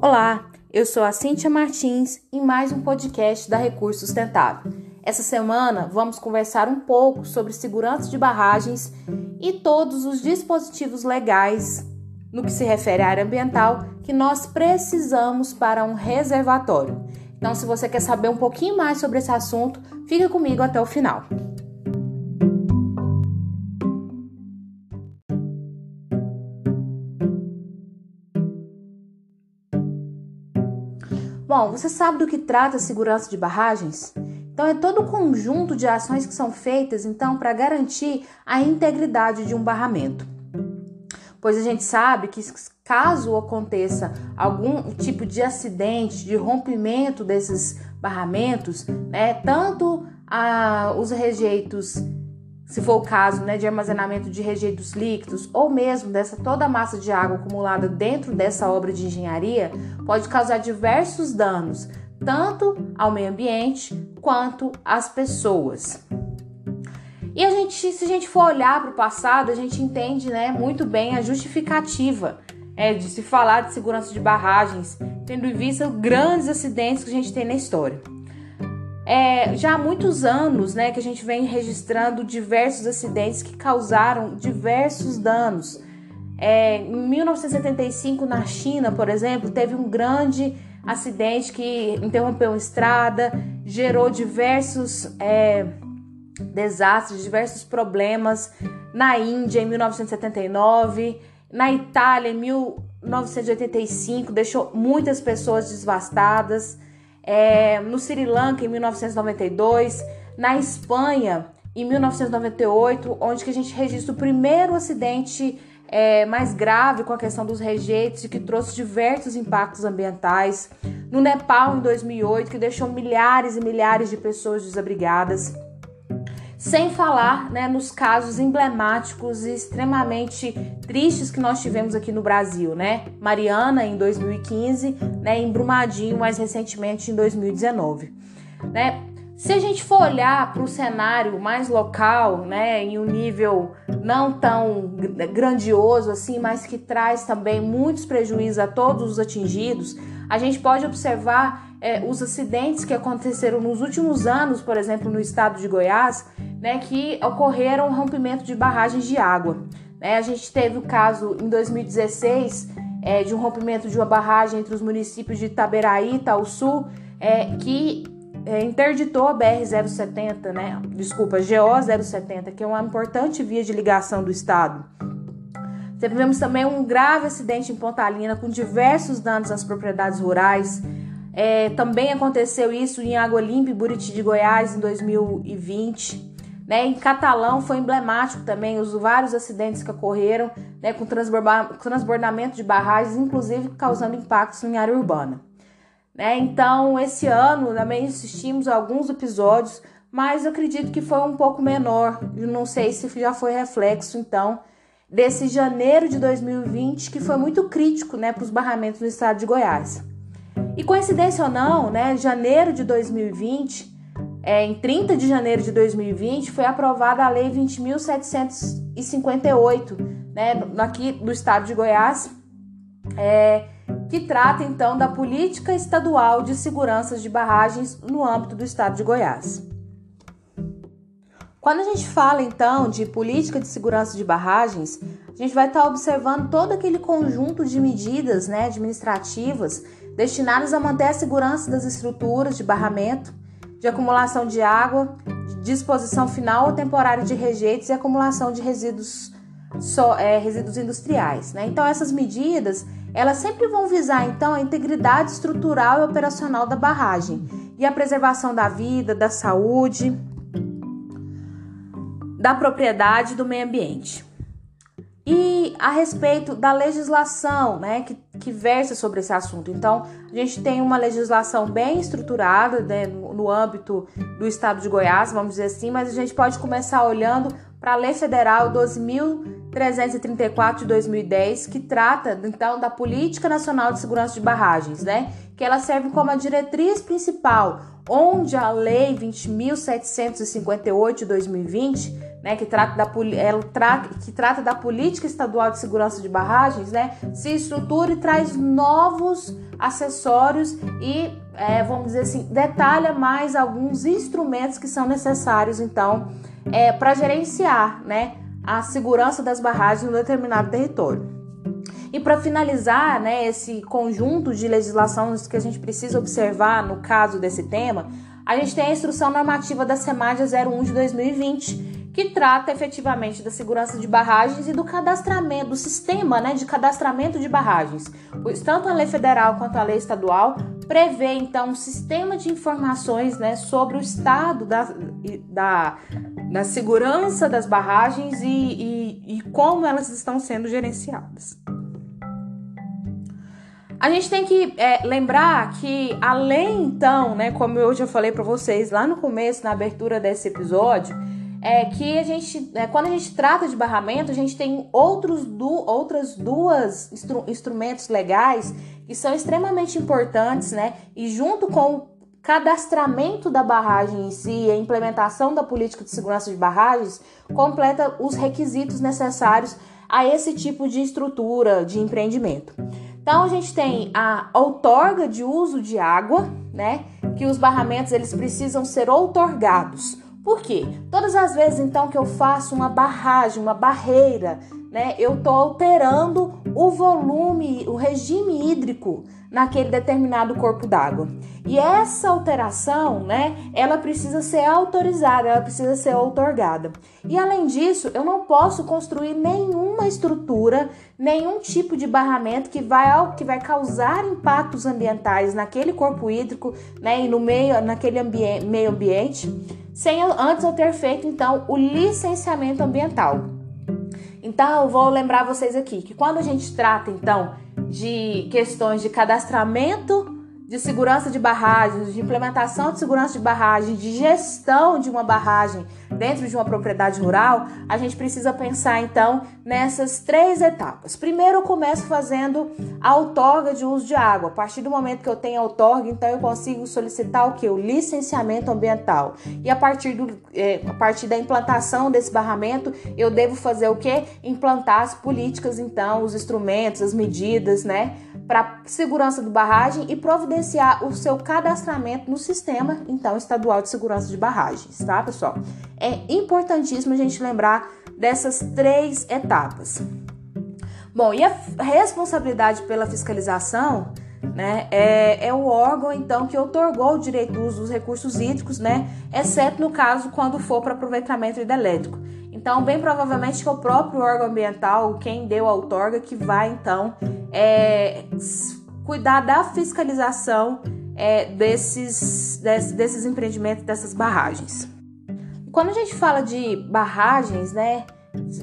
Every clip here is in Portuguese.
Olá, eu sou a Cíntia Martins em mais um podcast da Recurso Sustentável. Essa semana vamos conversar um pouco sobre segurança de barragens e todos os dispositivos legais no que se refere à área ambiental que nós precisamos para um reservatório. Então, se você quer saber um pouquinho mais sobre esse assunto, fica comigo até o final. Bom, você sabe do que trata a segurança de barragens? Então é todo o conjunto de ações que são feitas então para garantir a integridade de um barramento. Pois a gente sabe que caso aconteça algum tipo de acidente, de rompimento desses barramentos, né, tanto a, os rejeitos se for o caso né, de armazenamento de rejeitos líquidos ou mesmo dessa toda a massa de água acumulada dentro dessa obra de engenharia, pode causar diversos danos, tanto ao meio ambiente quanto às pessoas. E a gente, se a gente for olhar para o passado, a gente entende né, muito bem a justificativa é, de se falar de segurança de barragens, tendo em vista grandes acidentes que a gente tem na história. É, já há muitos anos né, que a gente vem registrando diversos acidentes que causaram diversos danos. É, em 1975, na China, por exemplo, teve um grande acidente que interrompeu uma estrada, gerou diversos é, desastres, diversos problemas. Na Índia, em 1979, na Itália, em 1985, deixou muitas pessoas devastadas é, no Sri Lanka em 1992, na Espanha em 1998, onde que a gente registra o primeiro acidente é, mais grave com a questão dos rejeitos e que trouxe diversos impactos ambientais. No Nepal em 2008, que deixou milhares e milhares de pessoas desabrigadas. Sem falar né, nos casos emblemáticos e extremamente tristes que nós tivemos aqui no Brasil, né? Mariana em 2015, né, em Brumadinho mais recentemente em 2019, né? Se a gente for olhar para o cenário mais local, né, em um nível não tão grandioso assim, mas que traz também muitos prejuízos a todos os atingidos, a gente pode observar é, os acidentes que aconteceram nos últimos anos, por exemplo, no estado de Goiás, né, que ocorreram rompimento de barragens de água. Né? A gente teve o caso em 2016 é, de um rompimento de uma barragem entre os municípios de Itaberaí e Itaúsu, é, que é, interditou a BR-070, né? Desculpa, GO-070, que é uma importante via de ligação do estado. Tivemos também um grave acidente em Pontalina, com diversos danos às propriedades rurais. É, também aconteceu isso em Água Limpa e Buriti de Goiás em 2020. Né? Em Catalão foi emblemático também os vários acidentes que ocorreram né, com transbordamento de barragens, inclusive causando impactos em área urbana. Né? Então, esse ano também assistimos a alguns episódios, mas eu acredito que foi um pouco menor. Eu não sei se já foi reflexo, então, desse janeiro de 2020, que foi muito crítico né, para os barramentos no estado de Goiás. E coincidência ou não, né, janeiro de 2020 é, em 30 de janeiro de 2020, foi aprovada a Lei 20.758, né, aqui do estado de Goiás, é, que trata então da política estadual de segurança de barragens no âmbito do estado de Goiás. Quando a gente fala então de política de segurança de barragens, a gente vai estar observando todo aquele conjunto de medidas né, administrativas destinadas a manter a segurança das estruturas de barramento, de acumulação de água, de disposição final ou temporária de rejeitos e acumulação de resíduos, so, é, resíduos industriais. Né? Então essas medidas elas sempre vão visar então a integridade estrutural e operacional da barragem e a preservação da vida, da saúde, da propriedade do meio ambiente. E a respeito da legislação né, que, que versa sobre esse assunto. Então, a gente tem uma legislação bem estruturada né, no, âmbito do estado de Goiás, vamos dizer assim, mas a gente pode começar olhando para a Lei Federal 12.334 de 2010, que trata então da Política Nacional de Segurança de Barragens, né? Que ela serve como a diretriz principal, onde a Lei 20.758 de 2020 né, que trata da, ela tra, que trata da política estadual de segurança de barragens, né, se estrutura e traz novos acessórios e, é, vamos dizer assim, detalha mais alguns instrumentos que são necessários, então, é, para gerenciar, né, a segurança das barragens um determinado território. E para finalizar, né, esse conjunto de legislações que a gente precisa observar no caso desse tema, a gente tem a instrução normativa da SEMAD 01 de 2020, que trata efetivamente da segurança de barragens e do cadastramento, do sistema né, de cadastramento de barragens. Tanto a lei federal quanto a lei estadual prevê então um sistema de informações né, sobre o estado da, da, da segurança das barragens e, e, e como elas estão sendo gerenciadas. A gente tem que é, lembrar que, além então, né, como eu já falei para vocês lá no começo, na abertura desse episódio, é que a gente, é, quando a gente trata de barramento, a gente tem outros du outras duas instru instrumentos legais que são extremamente importantes, né? E junto com o cadastramento da barragem em si, a implementação da política de segurança de barragens, completa os requisitos necessários a esse tipo de estrutura de empreendimento. Então a gente tem a outorga de uso de água, né? Que os barramentos eles precisam ser outorgados. Por quê? Todas as vezes então que eu faço uma barragem, uma barreira, né, eu estou alterando o volume, o regime hídrico naquele determinado corpo d'água. E essa alteração, né, ela precisa ser autorizada, ela precisa ser outorgada. E além disso, eu não posso construir nenhuma estrutura, nenhum tipo de barramento que vai, que vai causar impactos ambientais naquele corpo hídrico, né, e no meio, naquele meio ambiente, sem antes eu ter feito então o licenciamento ambiental. Então, vou lembrar vocês aqui que quando a gente trata então de questões de cadastramento de segurança de barragens, de implementação de segurança de barragem, de gestão de uma barragem dentro de uma propriedade rural, a gente precisa pensar então nessas três etapas. Primeiro, eu começo fazendo a outorga de uso de água. A partir do momento que eu tenho a outorga, então eu consigo solicitar o que? O licenciamento ambiental. E a partir, do, é, a partir da implantação desse barramento, eu devo fazer o que? Implantar as políticas, então, os instrumentos, as medidas, né? Para segurança do barragem e providenciar o seu cadastramento no sistema, então, estadual de segurança de barragens, tá, pessoal? É importantíssimo a gente lembrar dessas três etapas. Bom, e a responsabilidade pela fiscalização né, é, é, o órgão então que otorgou o direito do uso dos recursos hídricos, né, exceto no caso quando for para aproveitamento hidrelétrico. Então, bem provavelmente que é o próprio órgão ambiental, quem deu a outorga, que vai então é, cuidar da fiscalização é, desses, desses, empreendimentos, dessas barragens. Quando a gente fala de barragens, né,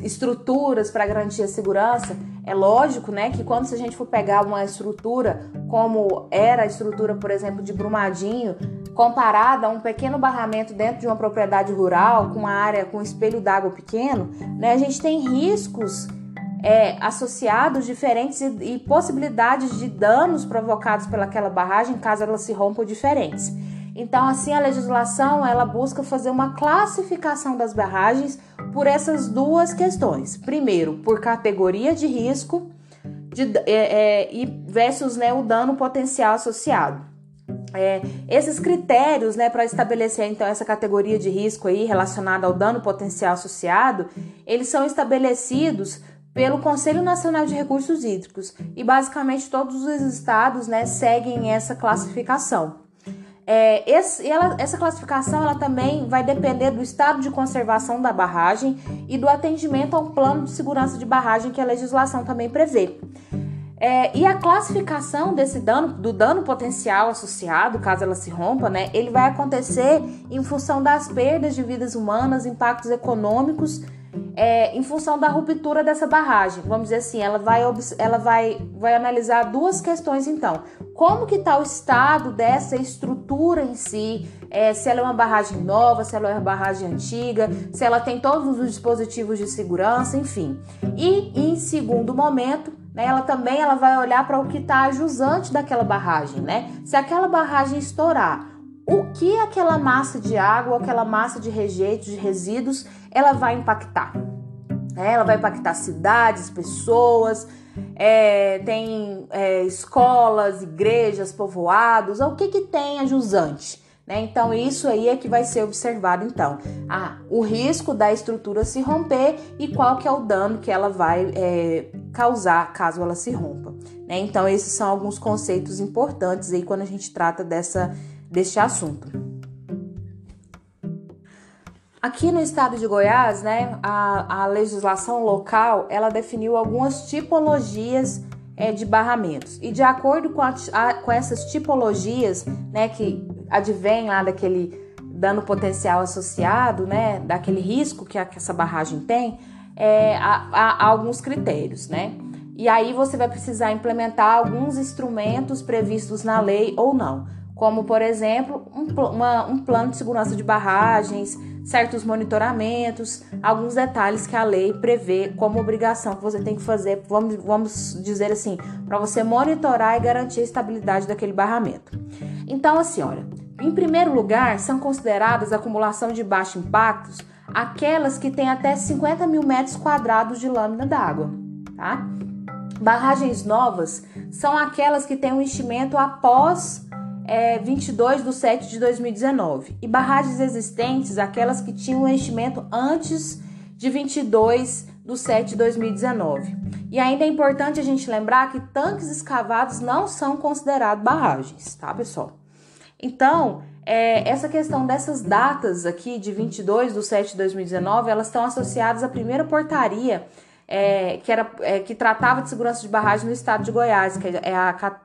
estruturas para garantir a segurança, é lógico, né, que quando a gente for pegar uma estrutura como era a estrutura, por exemplo, de Brumadinho, comparada a um pequeno barramento dentro de uma propriedade rural, com uma área com um espelho d'água pequeno, né, a gente tem riscos é, associados diferentes e, e possibilidades de danos provocados pelaquela barragem caso ela se rompa diferentes. Então, assim, a legislação ela busca fazer uma classificação das barragens por essas duas questões. Primeiro, por categoria de risco de, é, é, e versus né, o dano potencial associado. É, esses critérios né, para estabelecer então essa categoria de risco aí relacionada ao dano potencial associado, eles são estabelecidos pelo Conselho Nacional de Recursos Hídricos e basicamente todos os estados né, seguem essa classificação. É, esse, ela, essa classificação ela também vai depender do estado de conservação da barragem e do atendimento ao plano de segurança de barragem que a legislação também prevê. É, e a classificação desse dano, do dano potencial associado, caso ela se rompa, né, ele vai acontecer em função das perdas de vidas humanas, impactos econômicos é, em função da ruptura dessa barragem. Vamos dizer assim, ela vai, ela vai, vai analisar duas questões então. Como que está o estado dessa estrutura em si, é, se ela é uma barragem nova, se ela é uma barragem antiga, se ela tem todos os dispositivos de segurança, enfim. E em segundo momento, né, ela também ela vai olhar para o que está ajusante daquela barragem, né? Se aquela barragem estourar o que aquela massa de água, aquela massa de rejeitos, de resíduos, ela vai impactar. É, ela vai impactar cidades, pessoas, é, tem é, escolas, igrejas, povoados, o que, que tem a jusante? Né? Então, isso aí é que vai ser observado, então. Ah, o risco da estrutura se romper e qual que é o dano que ela vai é, causar caso ela se rompa. Né? Então, esses são alguns conceitos importantes aí quando a gente trata dessa, deste assunto. Aqui no estado de Goiás, né, a, a legislação local, ela definiu algumas tipologias é, de barramentos. E de acordo com, a, a, com essas tipologias, né, que advém lá daquele dano potencial associado, né, daquele risco que, a, que essa barragem tem, é, há, há, alguns critérios, né? E aí você vai precisar implementar alguns instrumentos previstos na lei ou não, como por exemplo um, uma, um plano de segurança de barragens, certos monitoramentos, alguns detalhes que a lei prevê como obrigação que você tem que fazer, vamos, vamos dizer assim, para você monitorar e garantir a estabilidade daquele barramento. Então, assim, olha, em primeiro lugar, são consideradas acumulação de baixo impactos aquelas que têm até 50 mil metros quadrados de lâmina d'água, tá? Barragens novas são aquelas que têm um enchimento após é, 22 de 7 de 2019 e barragens existentes, aquelas que tinham um enchimento antes de 22 de 7 de 2019. E ainda é importante a gente lembrar que tanques escavados não são considerados barragens, tá, pessoal? Então, é, essa questão dessas datas aqui, de 22 de 7 de 2019, elas estão associadas à primeira portaria é, que, era, é, que tratava de segurança de barragem no estado de Goiás, que é a,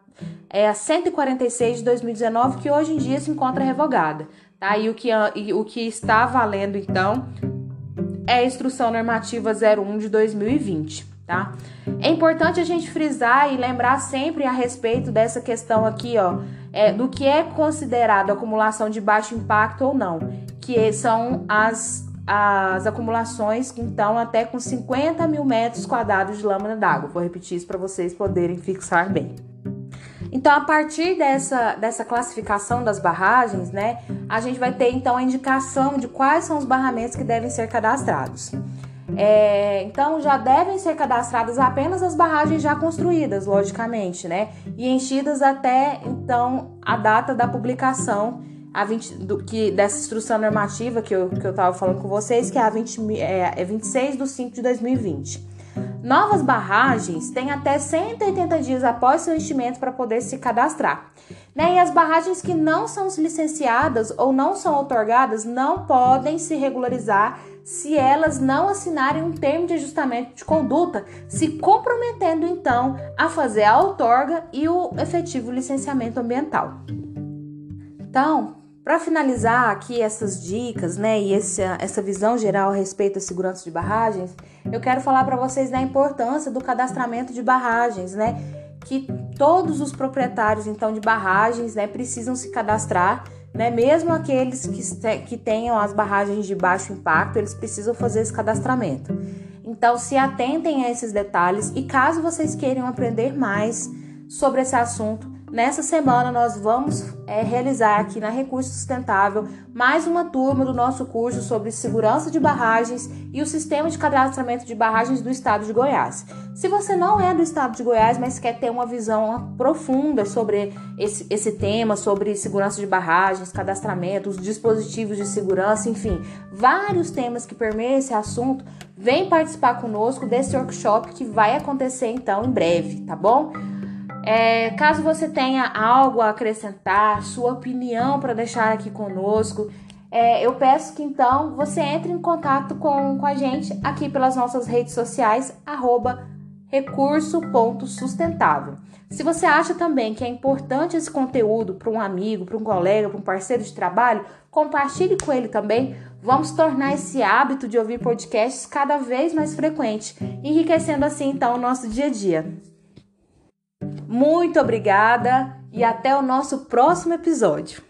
é a 146 de 2019, que hoje em dia se encontra revogada. Tá? E, o que, e o que está valendo, então, é a Instrução Normativa 01 de 2020. Tá? É importante a gente frisar e lembrar sempre a respeito dessa questão aqui, ó, é, do que é considerado acumulação de baixo impacto ou não, que são as, as acumulações que então até com 50 mil metros quadrados de lâmina d'água. Vou repetir isso para vocês poderem fixar bem. Então, a partir dessa, dessa classificação das barragens, né, a gente vai ter então a indicação de quais são os barramentos que devem ser cadastrados. É, então já devem ser cadastradas apenas as barragens já construídas, logicamente, né? E enchidas até então a data da publicação a 20, do, que, dessa instrução normativa que eu estava que eu falando com vocês, que é a 20, é, é 26 de 5 de 2020. Novas barragens têm até 180 dias após seu enchimento para poder se cadastrar. Né? E as barragens que não são licenciadas ou não são otorgadas não podem se regularizar se elas não assinarem um termo de ajustamento de conduta, se comprometendo então a fazer a outorga e o efetivo licenciamento ambiental. Então, para finalizar aqui essas dicas, né, e essa, essa visão geral a respeito da segurança de barragens, eu quero falar para vocês da importância do cadastramento de barragens, né, que todos os proprietários então de barragens, né, precisam se cadastrar, né, mesmo aqueles que, que tenham as barragens de baixo impacto, eles precisam fazer esse cadastramento. Então, se atentem a esses detalhes e caso vocês queiram aprender mais sobre esse assunto, Nessa semana nós vamos é, realizar aqui na Recurso Sustentável mais uma turma do nosso curso sobre segurança de barragens e o sistema de cadastramento de barragens do estado de Goiás. Se você não é do estado de Goiás, mas quer ter uma visão profunda sobre esse, esse tema, sobre segurança de barragens, cadastramento, os dispositivos de segurança, enfim, vários temas que permeiam esse assunto, vem participar conosco desse workshop que vai acontecer então em breve, tá bom? É, caso você tenha algo a acrescentar, sua opinião para deixar aqui conosco, é, eu peço que então você entre em contato com, com a gente aqui pelas nossas redes sociais, arroba recurso.sustentável. Se você acha também que é importante esse conteúdo para um amigo, para um colega, para um parceiro de trabalho, compartilhe com ele também. Vamos tornar esse hábito de ouvir podcasts cada vez mais frequente, enriquecendo assim então o nosso dia a dia. Muito obrigada e até o nosso próximo episódio.